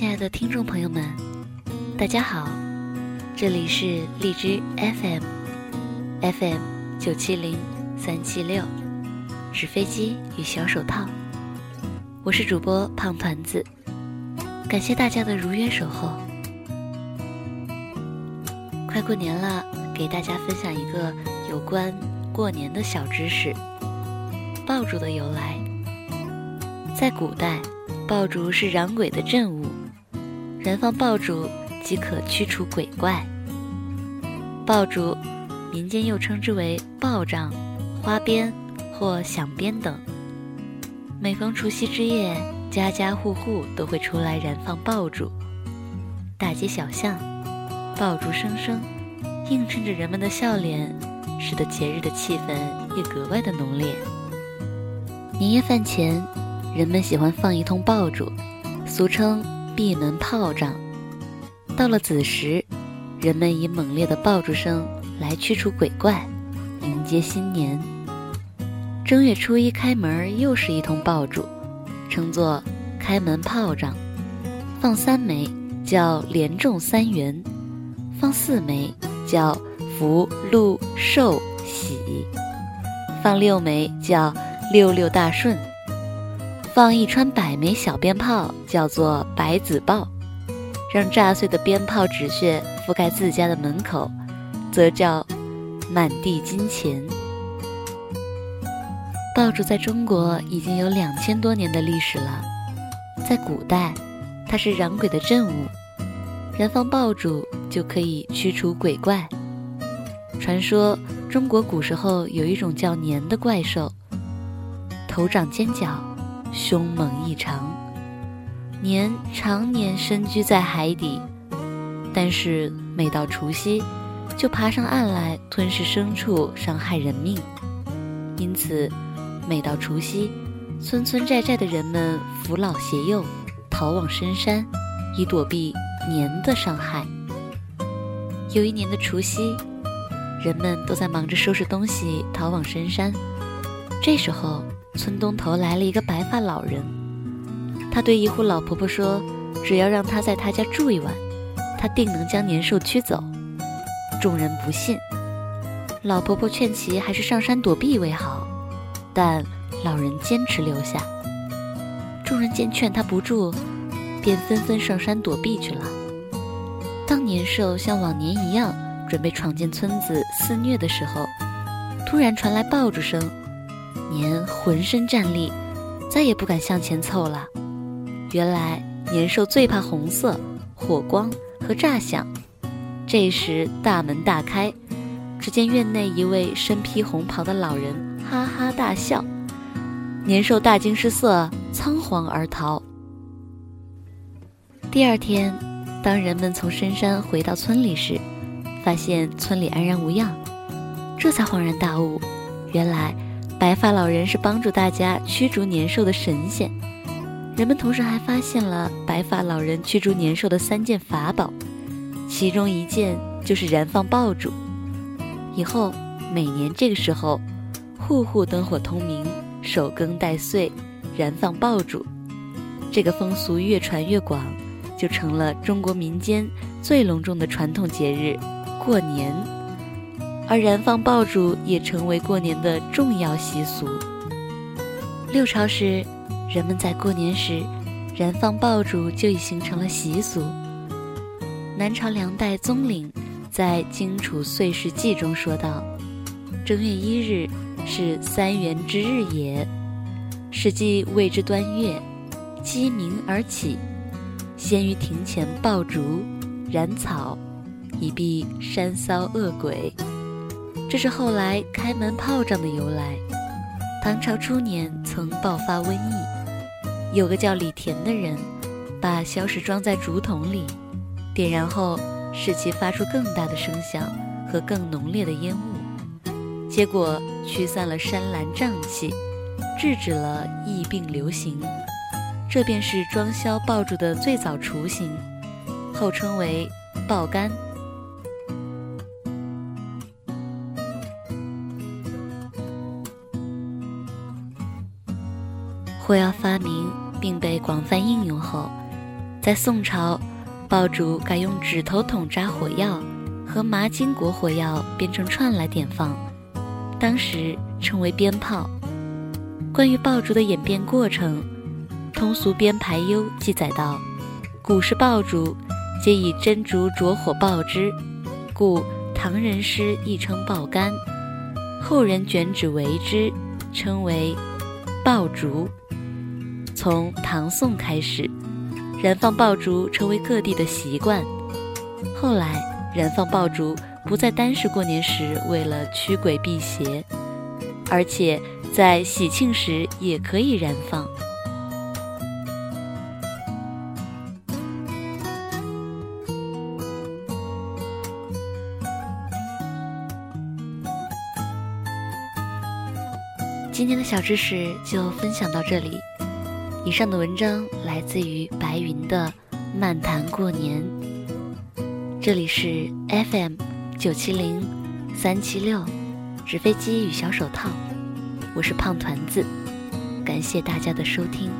亲爱的听众朋友们，大家好，这里是荔枝 FM，FM 九七零三七六，纸飞机与小手套，我是主播胖团子，感谢大家的如约守候。快过年了，给大家分享一个有关过年的小知识：爆竹的由来。在古代。爆竹是攘鬼的镇物，燃放爆竹即可驱除鬼怪。爆竹，民间又称之为爆仗、花鞭或响鞭等。每逢除夕之夜，家家户户都会出来燃放爆竹，大街小巷，爆竹声声，映衬着人们的笑脸，使得节日的气氛也格外的浓烈。年夜饭前。人们喜欢放一通爆竹，俗称闭门炮仗。到了子时，人们以猛烈的爆竹声来驱除鬼怪，迎接新年。正月初一开门，又是一通爆竹，称作开门炮仗。放三枚叫连中三元，放四枚叫福禄寿喜，放六枚叫六六大顺。放一串百枚小鞭炮，叫做百子爆，让炸碎的鞭炮纸屑覆盖自家的门口，则叫满地金钱。爆竹在中国已经有两千多年的历史了，在古代，它是攘鬼的镇物，燃放爆竹就可以驱除鬼怪。传说中国古时候有一种叫年的怪兽，头长尖角。凶猛异常，年常年深居在海底，但是每到除夕，就爬上岸来吞噬牲畜，伤害人命。因此，每到除夕，村村寨寨的人们扶老携幼，逃往深山，以躲避年的伤害。有一年的除夕，人们都在忙着收拾东西，逃往深山。这时候，村东头来了一个白发老人，他对一户老婆婆说：“只要让她在他家住一晚，他定能将年兽驱走。”众人不信，老婆婆劝其还是上山躲避为好，但老人坚持留下。众人见劝他不住，便纷纷上山躲避去了。当年兽像往年一样准备闯进村子肆虐的时候，突然传来爆竹声。年浑身战栗，再也不敢向前凑了。原来年兽最怕红色、火光和炸响。这时大门大开，只见院内一位身披红袍的老人哈哈大笑。年兽大惊失色，仓皇而逃。第二天，当人们从深山回到村里时，发现村里安然无恙，这才恍然大悟，原来。白发老人是帮助大家驱逐年兽的神仙，人们同时还发现了白发老人驱逐年兽的三件法宝，其中一件就是燃放爆竹。以后每年这个时候，户户灯火通明，守更待岁，燃放爆竹，这个风俗越传越广，就成了中国民间最隆重的传统节日——过年。而燃放爆竹也成为过年的重要习俗。六朝时，人们在过年时燃放爆竹就已形成了习俗。南朝梁代宗陵在《荆楚岁时记》中说道：“正月一日是三元之日也，史记谓之端月，鸡鸣而起，先于庭前爆竹、燃草，以避山骚恶鬼。”这是后来开门炮仗的由来。唐朝初年曾爆发瘟疫，有个叫李田的人，把硝石装在竹筒里，点燃后使其发出更大的声响和更浓烈的烟雾，结果驱散了山岚瘴气，制止了疫病流行。这便是装硝爆竹的最早雏形，后称为爆杆。火药发明并被广泛应用后，在宋朝，爆竹改用指头筒扎火药和麻筋裹火药编成串来点放，当时称为鞭炮。关于爆竹的演变过程，《通俗编排优》记载道：古时爆竹皆以真竹着火爆之，故唐人诗亦称爆竿，后人卷纸为之，称为爆竹。从唐宋开始。燃放爆竹成为各地的习惯，后来燃放爆竹不再单是过年时为了驱鬼辟邪，而且在喜庆时也可以燃放。今天的小知识就分享到这里。以上的文章来自于白云的《漫谈过年》，这里是 FM 九七零三七六纸飞机与小手套，我是胖团子，感谢大家的收听。